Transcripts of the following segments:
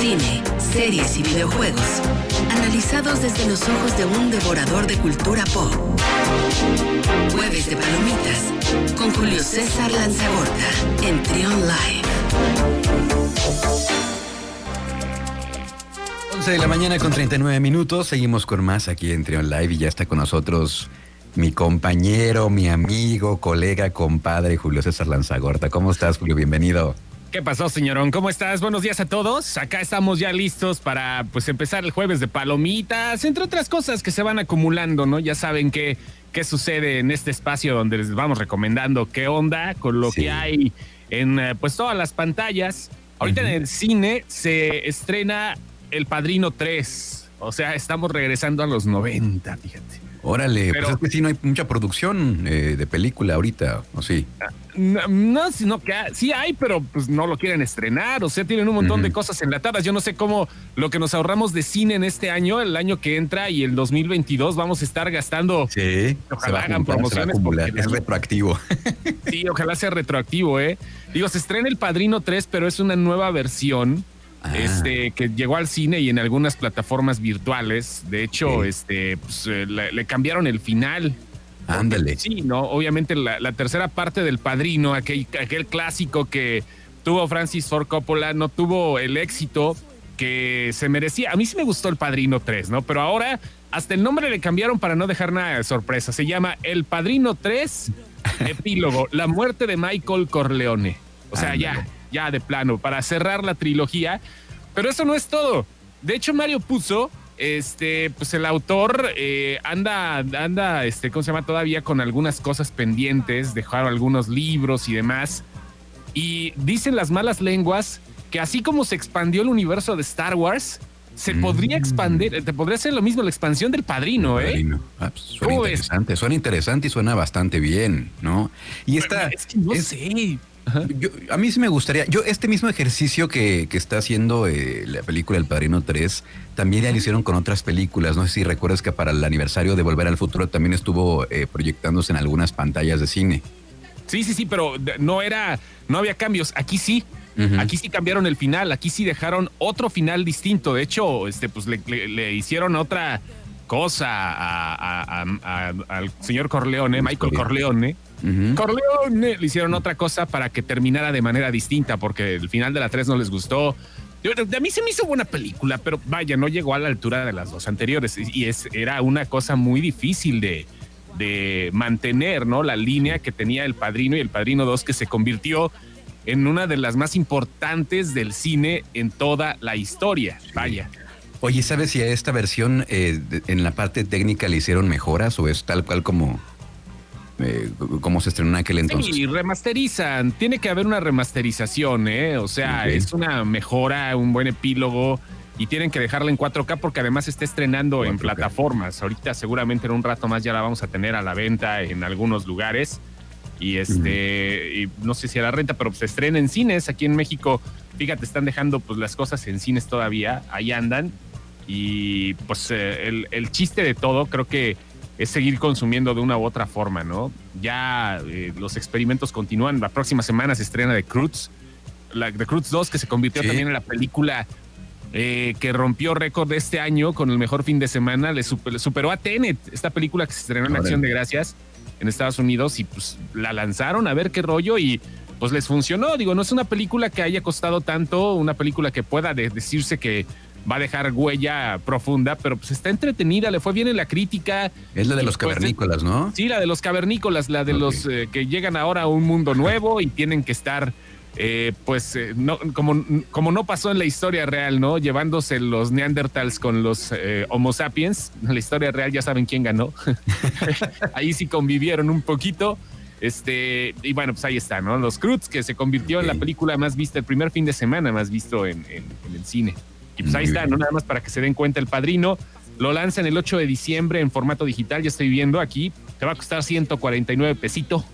cine, series y videojuegos, analizados desde los ojos de un devorador de cultura pop. Jueves de Palomitas, con Julio César Lanzagorta, en Trion Live. 11 de la mañana con 39 minutos, seguimos con más aquí en Trion Live y ya está con nosotros mi compañero, mi amigo, colega, compadre Julio César Lanzagorta. ¿Cómo estás, Julio? Bienvenido. ¿Qué pasó, señorón? ¿Cómo estás? Buenos días a todos. Acá estamos ya listos para pues empezar el jueves de palomitas, entre otras cosas que se van acumulando, ¿no? Ya saben qué, qué sucede en este espacio donde les vamos recomendando qué onda con lo que hay en eh, pues todas las pantallas. Ahorita en el cine se estrena El Padrino 3. O sea, estamos regresando a los 90, fíjate. Órale, pues es que sí no hay mucha producción eh, de película ahorita, ¿o sí? No, no, sino que sí hay, pero pues no lo quieren estrenar. O sea, tienen un montón de cosas enlatadas. Yo no sé cómo lo que nos ahorramos de cine en este año, el año que entra y el 2022, vamos a estar gastando. Sí, ojalá hagan promociones. Es retroactivo. Sí, ojalá sea retroactivo, ¿eh? Digo, se estrena El Padrino 3, pero es una nueva versión Ah. Este, que llegó al cine y en algunas plataformas virtuales. De hecho, este, pues, eh, le, cambiaron el final. Ándale. Sí, ¿no? Obviamente la, tercera parte del Padrino, aquel, aquel clásico que tuvo Francis Ford Coppola, no tuvo el éxito que se merecía. A mí sí me gustó el Padrino 3, ¿no? Pero ahora hasta el nombre le cambiaron para no dejar nada de sorpresa. Se llama El Padrino 3, epílogo, la muerte de Michael Corleone. O sea, ya, ya de plano, para cerrar la trilogía. Pero eso no es todo. De hecho, Mario puso, este, pues el autor eh, anda, anda, este, ¿cómo se llama? Todavía con algunas cosas pendientes, dejaron algunos libros y demás. Y dicen las malas lenguas que así como se expandió el universo de Star Wars, se podría mm. expandir, te podría hacer lo mismo la expansión del padrino, ¿eh? Ah, pues, suena interesante, suena interesante y suena bastante bien, ¿no? Y esta. Es que no sé a mí sí me gustaría, yo este mismo ejercicio que, está haciendo eh, la película El Padrino 3, también ya lo hicieron con otras películas, no sé si recuerdas que para el aniversario de Volver al Futuro también estuvo eh, proyectándose en algunas pantallas de cine. Sí, sí, sí, pero no era, no había cambios, aquí sí. Aquí sí cambiaron el final, aquí sí dejaron otro final distinto. De hecho, este, pues le, hicieron otra cosa al señor Corleone, Michael Corleone Corleone le hicieron otra cosa para que terminara de manera distinta, porque el final de la 3 no les gustó. A mí se me hizo buena película, pero vaya, no llegó a la altura de las dos anteriores. Y es, era una cosa muy difícil de, de mantener, ¿no? La línea que tenía El Padrino y El Padrino 2, que se convirtió en una de las más importantes del cine en toda la historia. Vaya. Oye, ¿sabes si a esta versión eh, en la parte técnica le hicieron mejoras o es tal cual como, eh, cómo se estrenó en aquel entonces. Sí, remasterizan. Tiene que haber una remasterización, ¿eh? O sea, es una mejora, un buen epílogo y tienen que dejarla en 4K porque además está estrenando en plataformas. Ahorita seguramente en un rato más ya la vamos a tener a la venta en algunos lugares. Y este, no sé si a la renta, pero se estrena en cines aquí en México. Fíjate, están dejando pues las cosas en cines todavía, ahí andan. Y pues eh, el, el chiste de todo, creo que es seguir consumiendo de una u otra forma, ¿no? Ya eh, los experimentos continúan. La próxima semana se estrena The Cruz, la The Cruz 2, que se convirtió también en la película eh, que rompió récord de este año con el mejor fin de semana. Le, superó a Tenet, esta película que se estrenó en Acción de Gracias en Estados Unidos y pues la lanzaron a ver qué rollo y pues les funcionó. Digo, no es una película que haya costado tanto, una película que pueda decirse que va a dejar huella profunda, pero pues está entretenida, le fue bien en la crítica. Es la de los pues, cavernícolas, ¿no? Sí, la de los cavernícolas, la de los eh, que llegan ahora a un mundo nuevo y tienen que estar, eh, pues, eh, no, como, como no pasó en la historia real, ¿no? Llevándose los neandertals con los Homo sapiens. En la historia real ya saben quién ganó. Ahí sí convivieron un poquito. Este, y bueno, pues ahí está, ¿no? Los Cruz, que se convirtió en la película más vista, el primer fin de semana más visto en el cine. Y pues ahí está, ¿no? Nada más para que se den cuenta el padrino. Lo lanzan el 8 de diciembre en formato digital, ya estoy viendo aquí. Te va a costar 149 pesito.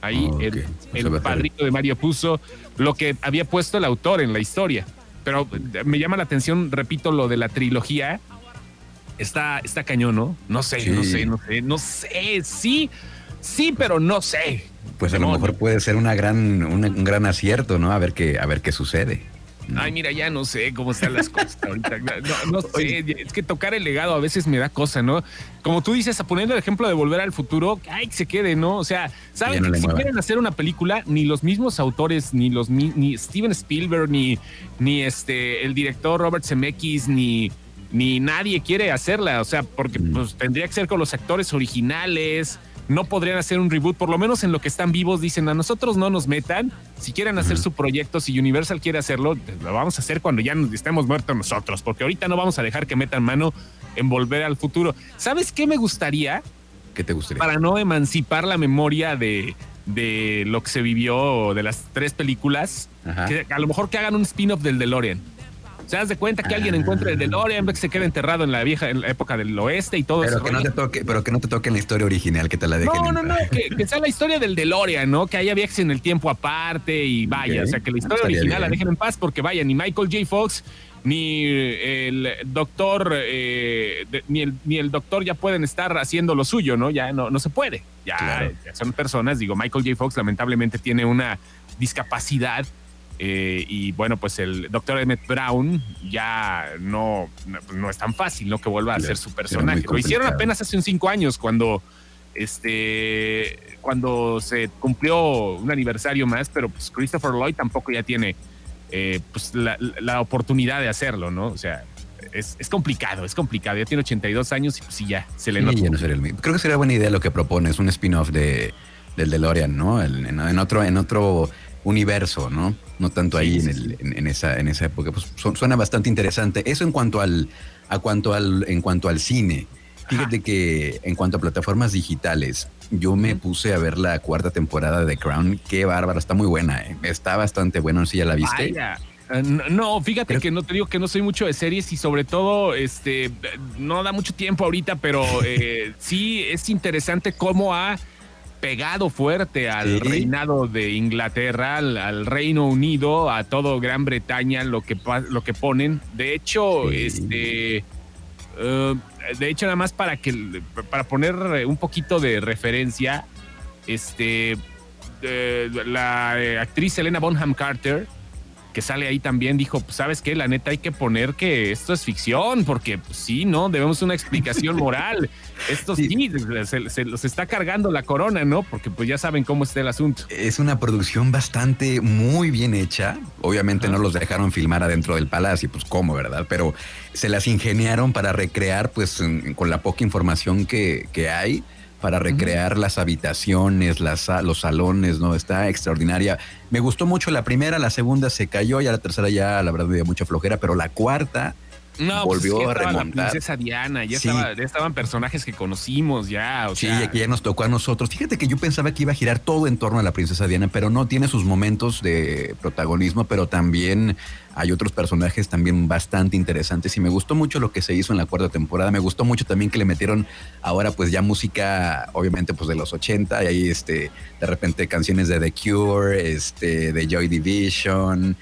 Ahí el, el padrino de Mario puso lo que había puesto el autor en la historia. Pero me llama la atención, repito, lo de la trilogía. Está, está cañón, ¿no? No sé, no sé, no sé, no sé. Sí, sí, pero no sé. Pues a lo mejor puede ser una gran, un, gran acierto, ¿no? A ver qué, a ver qué sucede. Ay, mira, ya no sé cómo están las cosas ahorita. No, sé, es que tocar el legado a veces me da cosa, ¿no? Como tú dices, poniendo el ejemplo de Volver al Futuro, ay, que se quede, ¿no? O sea, saben que si quieren hacer una película, ni los mismos autores, ni los ni Steven Spielberg, ni, ni este el director Robert Zemeckis, ni ni nadie quiere hacerla, o sea, porque mm. pues, tendría que ser con los actores originales, no podrían hacer un reboot, por lo menos en lo que están vivos dicen a nosotros no nos metan, si quieren hacer su proyecto, si Universal quiere hacerlo, pues, lo vamos a hacer cuando ya estemos muertos nosotros, porque ahorita no vamos a dejar que metan mano en volver al futuro. ¿Sabes qué me gustaría? ¿Qué te gustaría? Para no emancipar la memoria de, de lo que se vivió de las tres películas, que a lo mejor que hagan un spin-off del DeLorean. Se das de cuenta que alguien encuentre el DeLorean, que se quede enterrado en la vieja en la época del oeste y todo pero eso. Que no te toque, pero que no te toque en la historia original, que te la dejen. No, no, no, que, sea la historia del DeLorean, ¿no? Que haya viajes en el tiempo aparte y vaya, o sea, que la historia original la dejen en paz porque vaya, ni Michael J. Fox ni el doctor, eh, ni, el, ni el doctor ya pueden estar haciendo lo suyo, ¿no? Ya no, no se puede. Ya, ya son personas, digo, Michael J. Fox lamentablemente tiene una discapacidad eh, y bueno, pues el doctor Emmett Brown ya no, no es tan fácil, ¿no? Que vuelva a ser su personaje. Lo hicieron apenas hace un cinco años cuando este cuando se cumplió un aniversario más, pero pues Christopher Lloyd tampoco ya tiene eh, pues la, oportunidad de hacerlo, ¿no? O sea, es, complicado, es complicado. Ya tiene 82 años y pues sí, ya se le nota. Creo que sería buena idea lo que propones, un spin-off de, del DeLorean, ¿no? en, otro, en otro universo, ¿no? No tanto ahí en, el, en, esa, en esa época. Pues suena bastante interesante. Eso en cuanto al, a cuanto al, en cuanto al cine. Fíjate que en cuanto a plataformas digitales, yo me puse a ver la cuarta temporada de Crown. Qué bárbara, está muy buena, ¿eh? está bastante buena, no sé si ya la viste. Eh, no, fíjate que no te digo que no soy mucho de series y sobre todo, este, no da mucho tiempo ahorita, pero eh, sí es interesante cómo ha pegado fuerte al reinado de Inglaterra, al, Reino Unido, a todo Gran Bretaña, lo que, lo que ponen. De hecho, este. Eh, de hecho, nada más para que para poner un poquito de referencia, este eh, la eh, actriz Elena Bonham Carter que sale ahí también dijo, pues, ¿sabes qué? La neta hay que poner que esto es ficción, porque pues, sí, ¿no? Debemos una explicación moral. Esto sí, se, los está cargando la corona, ¿no? Porque pues ya saben cómo está el asunto. Es una producción bastante muy bien hecha. Obviamente no los dejaron filmar adentro del palacio, pues cómo, ¿verdad? Pero se las ingeniaron para recrear, pues con la poca información que, que hay para recrear las habitaciones, las, los salones, ¿no? Está extraordinaria. Me gustó mucho la primera, la segunda se cayó, ya la tercera ya, la verdad, me dio mucha flojera, pero la cuarta no, pues volvió a remontar. La princesa Diana, ya, estaban personajes que conocimos ya. sí, sea... ya nos tocó a nosotros. Fíjate que yo pensaba que iba a girar todo en torno a la princesa Diana, pero no, tiene sus momentos de protagonismo, pero también hay otros personajes también bastante interesantes y me gustó mucho lo que se hizo en la cuarta temporada. Me gustó mucho también que le metieron ahora pues ya música, obviamente pues de los 80 y ahí este, de repente canciones de The Cure, este, de Joy Division,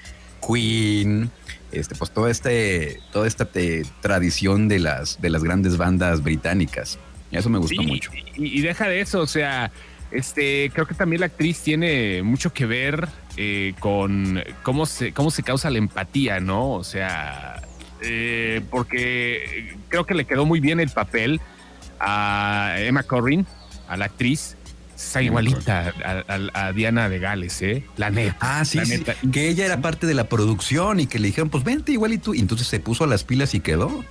Queen este, pues todo este, toda esta tradición de las, de las grandes bandas británicas. Eso me gustó mucho. Y, deja de eso, o sea, este, creo que también la actriz tiene mucho que ver eh, con cómo se, cómo se causa la empatía, ¿no? O sea, eh, porque creo que le quedó muy bien el papel a Emma Corrin, a la actriz, Está igualita a, Diana de Gales, ¿eh? La neta. Ah, sí, sí. Que ella era parte de la producción y que le dijeron, pues vente igual y tú. Y entonces se puso a las pilas y quedó.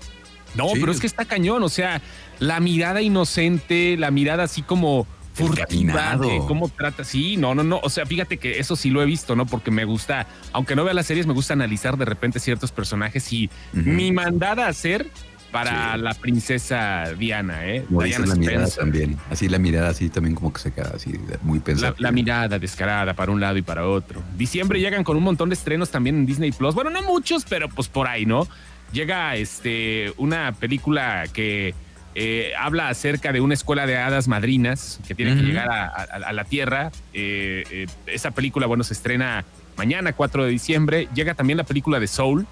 No, pero es que está cañón. O sea, la mirada inocente, la mirada así como furtiva cómo trata. Sí, no, no, no. O sea, fíjate que eso sí lo he visto, ¿no? Porque me gusta, aunque no vea las series, me gusta analizar de repente ciertos personajes y mi mandada a hacer para la princesa Diana, ¿eh? la mirada también. Así la mirada así también como que se queda así muy pensada. La, mirada descarada para un lado y para otro. Diciembre llegan con un montón de estrenos también en Disney Plus. Bueno, no muchos, pero pues por ahí, ¿no? Llega este una película que eh, habla acerca de una escuela de hadas madrinas que tiene que llegar a, la Tierra. Eh, eh, esa película, bueno, se estrena mañana, 4 de diciembre. Llega también la película de Soul,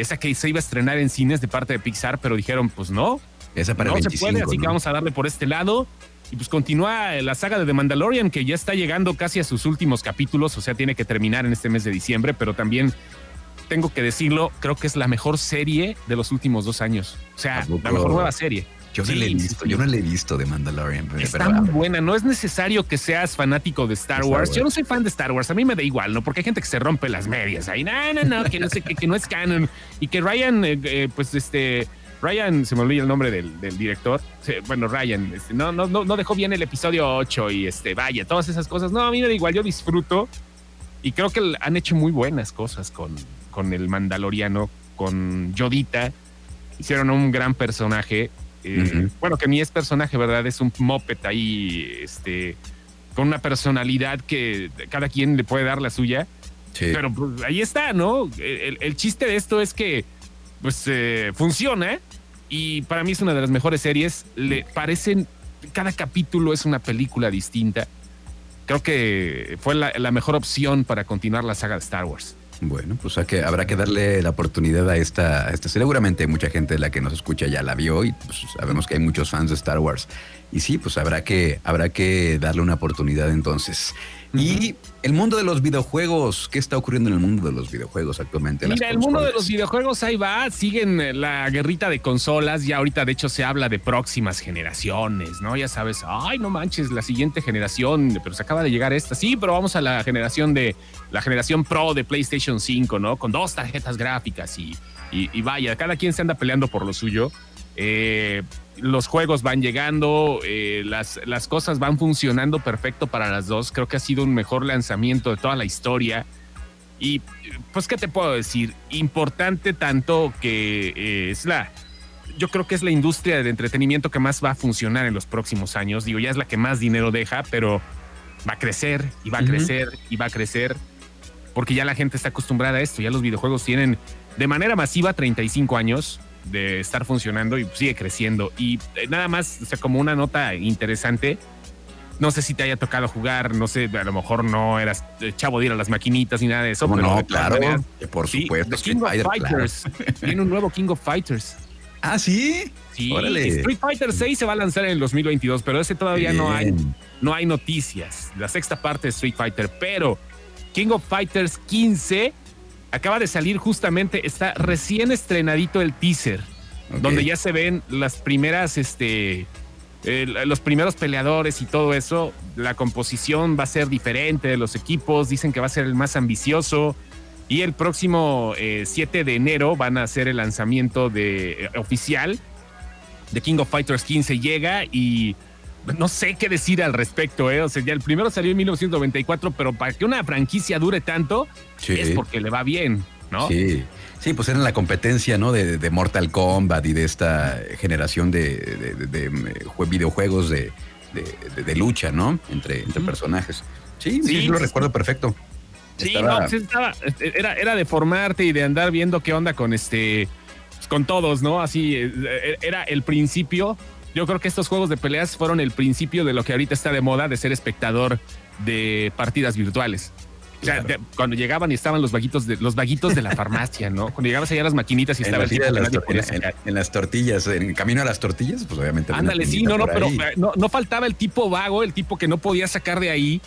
esa que se iba a estrenar en cines de parte de Pixar, pero dijeron, pues no. Esa para no se puede, así que vamos a darle por este lado. Y pues continúa la saga de The Mandalorian, que ya está llegando casi a sus últimos capítulos, o sea, tiene que terminar en este mes de diciembre, pero también tengo que decirlo, creo que es la mejor serie de los últimos dos años. O sea, la mejor nueva serie. Yo no la he visto, yo no la he visto de Mandalorian. Está muy buena, no es necesario que seas fanático de Star, Wars. Yo no soy fan de Star Wars, a mí me da igual, ¿no? Porque hay gente que se rompe las medias ahí, no, no, no, que no sé, que, no es canon. Y que Ryan, eh, eh, pues este, Ryan, se me olvida el nombre del, director. bueno, Ryan, este, no, no, no, dejó bien el episodio 8 y este, vaya, todas esas cosas. No, a mí me da igual, yo disfruto y creo que han hecho muy buenas cosas con, con el Mandaloriano, con Yodita. Hicieron un gran personaje eh, bueno, que ni es personaje, ¿verdad? Es un moped ahí, este, con una personalidad que cada quien le puede dar la suya. Pero pues, ahí está, ¿no? El, chiste de esto es que, pues, eh, funciona y para mí es una de las mejores series. Le parecen, cada capítulo es una película distinta. Creo que fue la mejor opción para continuar la saga de Star Wars. Bueno, pues que, habrá que darle la oportunidad a esta, a esta. Seguramente mucha gente de la que nos escucha ya la vio y pues, sabemos que hay muchos fans de Star Wars. Y sí, pues habrá que, habrá que darle una oportunidad entonces. Y el mundo de los videojuegos, ¿qué está ocurriendo en el mundo de los videojuegos actualmente? Mira, el mundo de los videojuegos ahí va, siguen eh, la guerrita de consolas, ya ahorita de hecho se habla de próximas generaciones, ¿no? Ya sabes, ay, no manches, la siguiente generación, pero se acaba de llegar esta, sí, pero vamos a la generación de, la generación Pro de PlayStation 5, ¿no? Con dos tarjetas gráficas y, y vaya, cada quien se anda peleando por lo suyo. Eh, los juegos van llegando, eh, las, las cosas van funcionando perfecto para las dos. Creo que ha sido un mejor lanzamiento de toda la historia. Y pues, ¿qué te puedo decir? Importante tanto que eh, es la... Yo creo que es la industria de entretenimiento que más va a funcionar en los próximos años. Digo, ya es la que más dinero deja, pero va a crecer y va a crecer y va a crecer porque ya la gente está acostumbrada a esto. Ya los videojuegos tienen de manera masiva 35 años de estar funcionando y sigue creciendo. Y eh, nada más, o sea, como una nota interesante, no sé si te haya tocado jugar, no sé, a lo mejor no eras eh, chavo de ir a las maquinitas ni nada de eso. Pero no, claro, por supuesto. King of Fighters. Tiene un nuevo King of Fighters. Ah, sí. Sí, Street Fighter 6 se va a lanzar en el 2022, pero ese todavía no hay, no hay noticias. La sexta parte de Street Fighter, pero King of Fighters 15 acaba de salir justamente, está recién estrenadito el teaser, donde ya se ven las primeras, este, los primeros peleadores y todo eso. La composición va a ser diferente de los equipos, dicen que va a ser el más ambicioso. Y el próximo 7 eh, de enero van a hacer el lanzamiento de, eh, oficial de King of Fighters 15 llega y no sé qué decir al respecto, ¿eh? O sea, ya el primero salió en 1994, pero para que una franquicia dure tanto es porque le va bien, ¿no? Sí. Sí, pues era la competencia, ¿no? De, Mortal Kombat y de esta generación de, videojuegos de, lucha, ¿no? Entre, entre personajes. Sí, sí, lo recuerdo perfecto. Sí, no, pues estaba, era, era de formarte y de andar viendo qué onda con este, con todos, ¿no? Así, eh, era el principio yo creo que estos juegos de peleas fueron el principio de lo que ahorita está de moda de ser espectador de partidas virtuales. O sea, cuando llegaban y estaban los vaguitos de los vaguitos de la farmacia, ¿no? Cuando llegabas allá a las maquinitas y estaba el tipo en, las tortillas, en camino a las tortillas, pues obviamente. Ándale, sí, no, no, pero no, no faltaba el tipo vago, el tipo que no podía sacar de ahí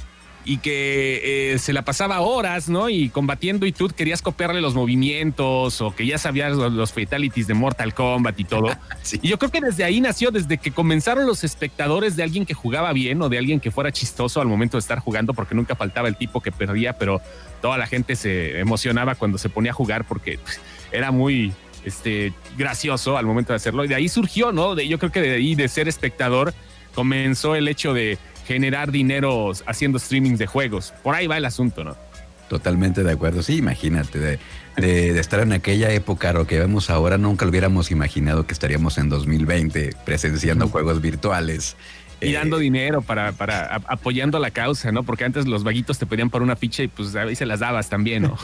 y que eh, se la pasaba horas, ¿no? Y combatiendo y tú querías copiarle los movimientos o que ya sabías los, fatalities de Mortal Kombat y todo. Y yo creo que desde ahí nació, desde que comenzaron los espectadores de alguien que jugaba bien o de alguien que fuera chistoso al momento de estar jugando, porque nunca faltaba el tipo que perdía, pero toda la gente se emocionaba cuando se ponía a jugar porque era muy este, gracioso al momento de hacerlo. Y de ahí surgió, ¿no? De, yo creo que de ahí, de ser espectador, comenzó el hecho de generar dinero haciendo streamings de juegos. Por ahí va el asunto, ¿no? Totalmente de acuerdo. Sí, imagínate, de, estar en aquella época, lo que vemos ahora, nunca lo hubiéramos imaginado que estaríamos en 2020 presenciando juegos virtuales. Y dando eh, dinero para, para apoyando la causa, ¿no? Porque antes los vaguitos te pedían por una ficha y pues ahí se las dabas también, ¿no?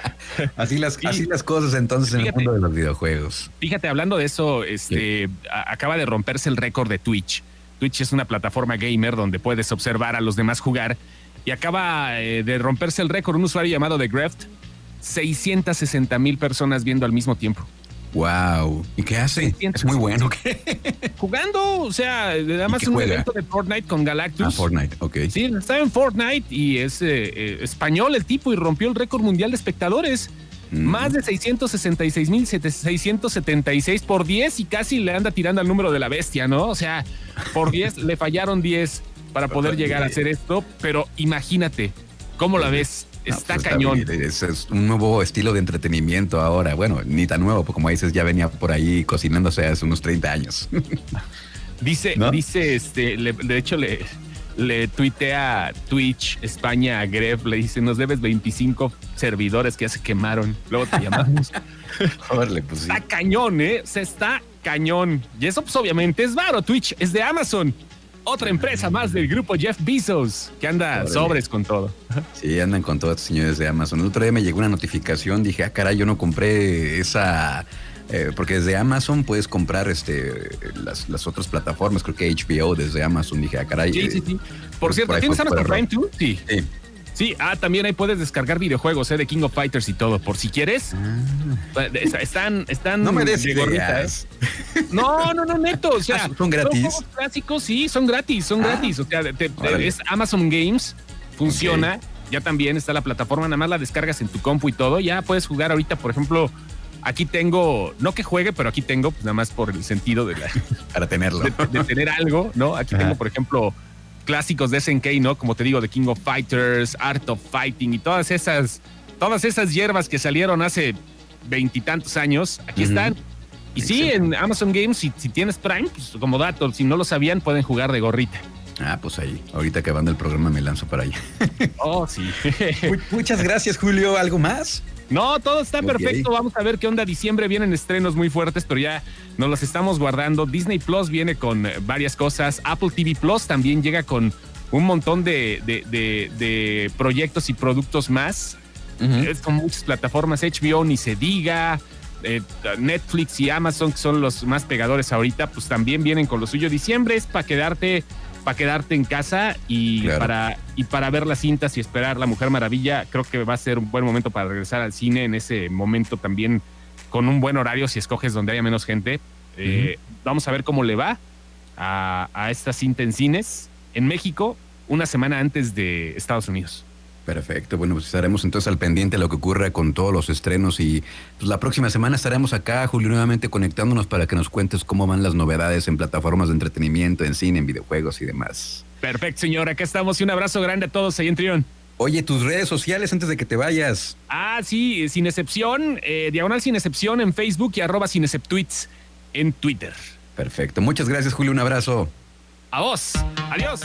así, las, así las cosas entonces en el mundo de los videojuegos. Fíjate, hablando de eso, este acaba de romperse el récord de Twitch. Twitch es una plataforma gamer donde puedes observar a los demás jugar y acaba eh, de romperse el récord un usuario llamado The Greft, 660 mil personas viendo al mismo tiempo. Wow. ¿Y qué hace? Es muy bueno. Jugando, o sea, además un evento de Fortnite con Galactus. Ah, Fortnite, ok. Sí, está en Fortnite y es eh, eh, español el tipo y rompió el récord mundial de espectadores. Más de 666.676 por 10 y casi le anda tirando al número de la bestia, ¿no? O sea, por 10 le fallaron 10 para poder llegar a hacer esto, pero imagínate, ¿cómo la ves? Pues está cañón. es, un nuevo estilo de entretenimiento ahora. Bueno, ni tan nuevo, porque como dices, ya venía por ahí cocinándose hace unos 30 años. dice, dice, este, de hecho, le, le tuitea Twitch España a Gref, le dice, nos debes 25 servidores que ya se quemaron. Luego te llamamos. pues Está cañón, ¿eh? Se está cañón. Y eso, pues obviamente es varo. Twitch es de Amazon. Otra empresa más del grupo Jeff Bezos, que anda sobres con todo. Sí, andan con todos señores de Amazon. El otro día me llegó una notificación, dije, ah, caray, yo no compré esa eh, porque desde Amazon puedes comprar este las, otras plataformas, creo que HBO desde Amazon. Dije, ah, caray. Sí, sí, sí. Por cierto, ¿tienes Amazon Prime tú? Sí. sí. Sí, ah, también ahí puedes descargar videojuegos, ¿eh? De King of Fighters y todo, por si quieres. Ah. Están, están. No me des ¿eh? No, no, no, neto. O sea, ah, son gratis. Son clásicos, sí, son gratis, son gratis. O sea, es Amazon Games, funciona. Ya también está la plataforma, nada más la descargas en tu compu y todo. Ya puedes jugar ahorita, por ejemplo, Aquí tengo, no que juegue, pero aquí tengo, pues nada más por el sentido de, para tenerlo. De, tener algo, ¿no? Aquí tengo, por ejemplo, clásicos de SNK, ¿no? Como te digo, de King of Fighters, Art of Fighting y todas esas, todas esas hierbas que salieron hace veintitantos años, aquí están. Y sí, en Amazon Games, si, si tienes Prime, pues como dato, si no lo sabían, pueden jugar de gorrita. Ah, pues ahí. Ahorita acabando el programa me lanzo para allá. Oh, sí. Muchas gracias, Julio. ¿Algo más? No, todo está perfecto. Vamos a ver qué onda. Diciembre vienen estrenos muy fuertes, pero ya nos los estamos guardando. Disney Plus viene con eh, varias cosas. Apple TV Plus también llega con un montón de, proyectos y productos más. Con muchas plataformas. HBO ni se diga. Eh, Netflix y Amazon, que son los más pegadores ahorita, pues también vienen con lo suyo. Diciembre es para quedarte para quedarte en casa y, para, y para ver las cintas y esperar La Mujer Maravilla, creo que va a ser un buen momento para regresar al cine en ese momento también con un buen horario si escoges donde haya menos gente. Eh, vamos a ver cómo le va a, a esta cinta en cines en México una semana antes de Estados Unidos. Perfecto, bueno, pues estaremos entonces al pendiente de lo que ocurra con todos los estrenos y pues, la próxima semana estaremos acá, Julio, nuevamente conectándonos para que nos cuentes cómo van las novedades en plataformas de entretenimiento, en cine, en videojuegos y demás. Perfecto, señor, acá estamos y un abrazo grande a todos ahí en Trión. Oye, tus redes sociales antes de que te vayas. Ah, sí, sin excepción, eh, diagonal sin excepción en Facebook y arroba sin exceptuits en Twitter. Perfecto, muchas gracias Julio, un abrazo. A vos, adiós.